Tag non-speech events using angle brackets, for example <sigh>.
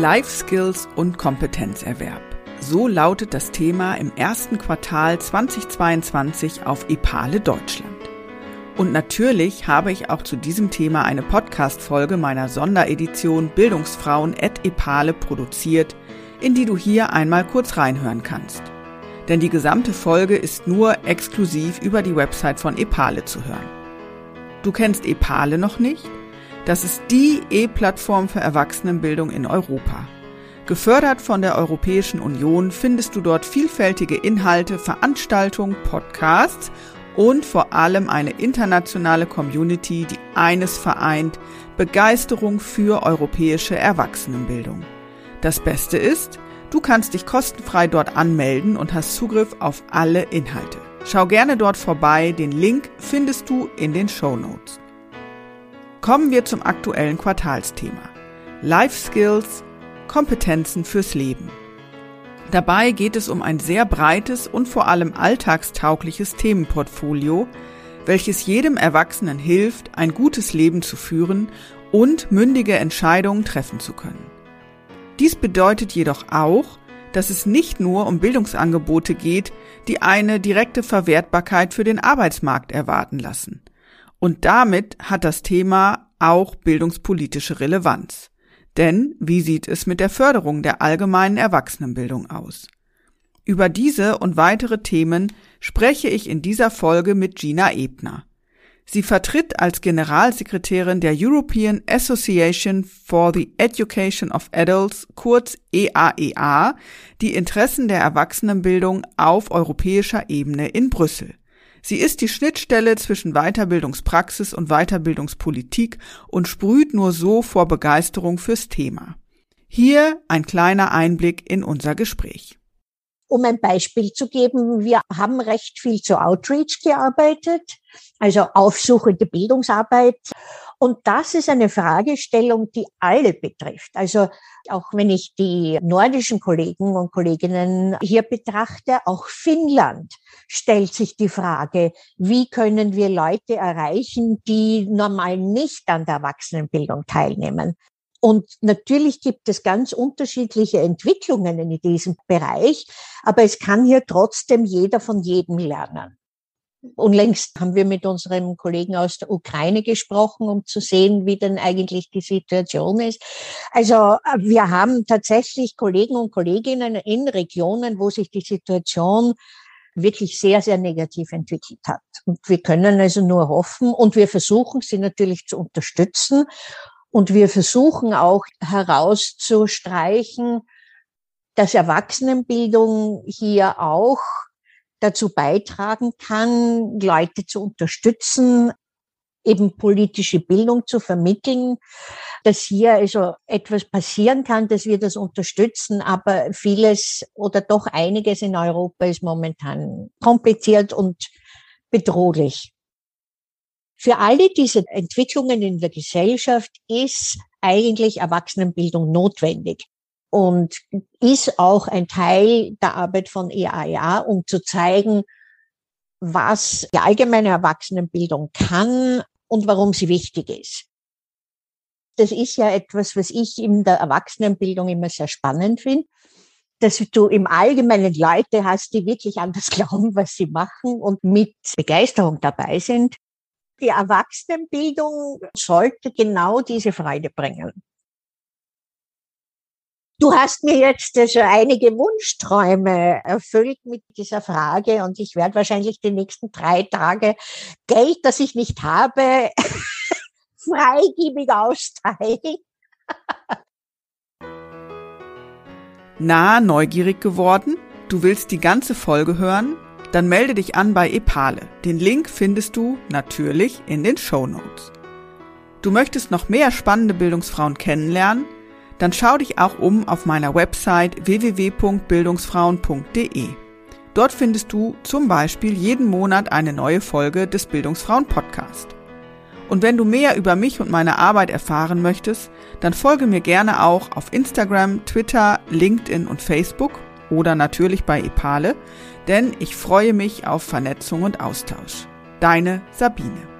Life Skills und Kompetenzerwerb. So lautet das Thema im ersten Quartal 2022 auf EPALE Deutschland. Und natürlich habe ich auch zu diesem Thema eine Podcast-Folge meiner Sonderedition Bildungsfrauen et EPALE produziert, in die du hier einmal kurz reinhören kannst. Denn die gesamte Folge ist nur exklusiv über die Website von EPALE zu hören. Du kennst EPALE noch nicht? Das ist die E-Plattform für Erwachsenenbildung in Europa. Gefördert von der Europäischen Union findest du dort vielfältige Inhalte, Veranstaltungen, Podcasts und vor allem eine internationale Community, die eines vereint, Begeisterung für europäische Erwachsenenbildung. Das Beste ist, du kannst dich kostenfrei dort anmelden und hast Zugriff auf alle Inhalte. Schau gerne dort vorbei, den Link findest du in den Show Notes. Kommen wir zum aktuellen Quartalsthema. Life Skills, Kompetenzen fürs Leben. Dabei geht es um ein sehr breites und vor allem alltagstaugliches Themenportfolio, welches jedem Erwachsenen hilft, ein gutes Leben zu führen und mündige Entscheidungen treffen zu können. Dies bedeutet jedoch auch, dass es nicht nur um Bildungsangebote geht, die eine direkte Verwertbarkeit für den Arbeitsmarkt erwarten lassen. Und damit hat das Thema auch bildungspolitische Relevanz. Denn wie sieht es mit der Förderung der allgemeinen Erwachsenenbildung aus? Über diese und weitere Themen spreche ich in dieser Folge mit Gina Ebner. Sie vertritt als Generalsekretärin der European Association for the Education of Adults, kurz EAEA, e die Interessen der Erwachsenenbildung auf europäischer Ebene in Brüssel. Sie ist die Schnittstelle zwischen Weiterbildungspraxis und Weiterbildungspolitik und sprüht nur so vor Begeisterung fürs Thema. Hier ein kleiner Einblick in unser Gespräch. Um ein Beispiel zu geben, wir haben recht viel zu Outreach gearbeitet, also aufsuchende Bildungsarbeit. Und das ist eine Fragestellung, die alle betrifft. Also auch wenn ich die nordischen Kollegen und Kolleginnen hier betrachte, auch Finnland stellt sich die Frage, wie können wir Leute erreichen, die normal nicht an der Erwachsenenbildung teilnehmen. Und natürlich gibt es ganz unterschiedliche Entwicklungen in diesem Bereich, aber es kann hier trotzdem jeder von jedem lernen. Unlängst haben wir mit unserem Kollegen aus der Ukraine gesprochen, um zu sehen, wie denn eigentlich die Situation ist. Also wir haben tatsächlich Kollegen und Kolleginnen in Regionen, wo sich die Situation wirklich sehr, sehr negativ entwickelt hat. Und wir können also nur hoffen und wir versuchen, sie natürlich zu unterstützen und wir versuchen auch herauszustreichen, dass Erwachsenenbildung hier auch dazu beitragen kann, Leute zu unterstützen, eben politische Bildung zu vermitteln, dass hier also etwas passieren kann, dass wir das unterstützen, aber vieles oder doch einiges in Europa ist momentan kompliziert und bedrohlich. Für alle diese Entwicklungen in der Gesellschaft ist eigentlich Erwachsenenbildung notwendig und ist auch ein Teil der Arbeit von EAA, um zu zeigen, was die allgemeine Erwachsenenbildung kann und warum sie wichtig ist. Das ist ja etwas, was ich in der Erwachsenenbildung immer sehr spannend finde. dass du im Allgemeinen Leute hast, die wirklich an das <laughs> glauben, was sie machen und mit Begeisterung dabei sind. Die Erwachsenenbildung sollte genau diese Freude bringen. Du hast mir jetzt schon einige Wunschträume erfüllt mit dieser Frage und ich werde wahrscheinlich die nächsten drei Tage Geld, das ich nicht habe, <laughs> freigebig austeilen. Na, neugierig geworden? Du willst die ganze Folge hören? Dann melde dich an bei Epale. Den Link findest du natürlich in den Show Notes. Du möchtest noch mehr spannende Bildungsfrauen kennenlernen? Dann schau dich auch um auf meiner Website www.bildungsfrauen.de. Dort findest du zum Beispiel jeden Monat eine neue Folge des Bildungsfrauen Podcast. Und wenn du mehr über mich und meine Arbeit erfahren möchtest, dann folge mir gerne auch auf Instagram, Twitter, LinkedIn und Facebook oder natürlich bei Epale, denn ich freue mich auf Vernetzung und Austausch. Deine Sabine.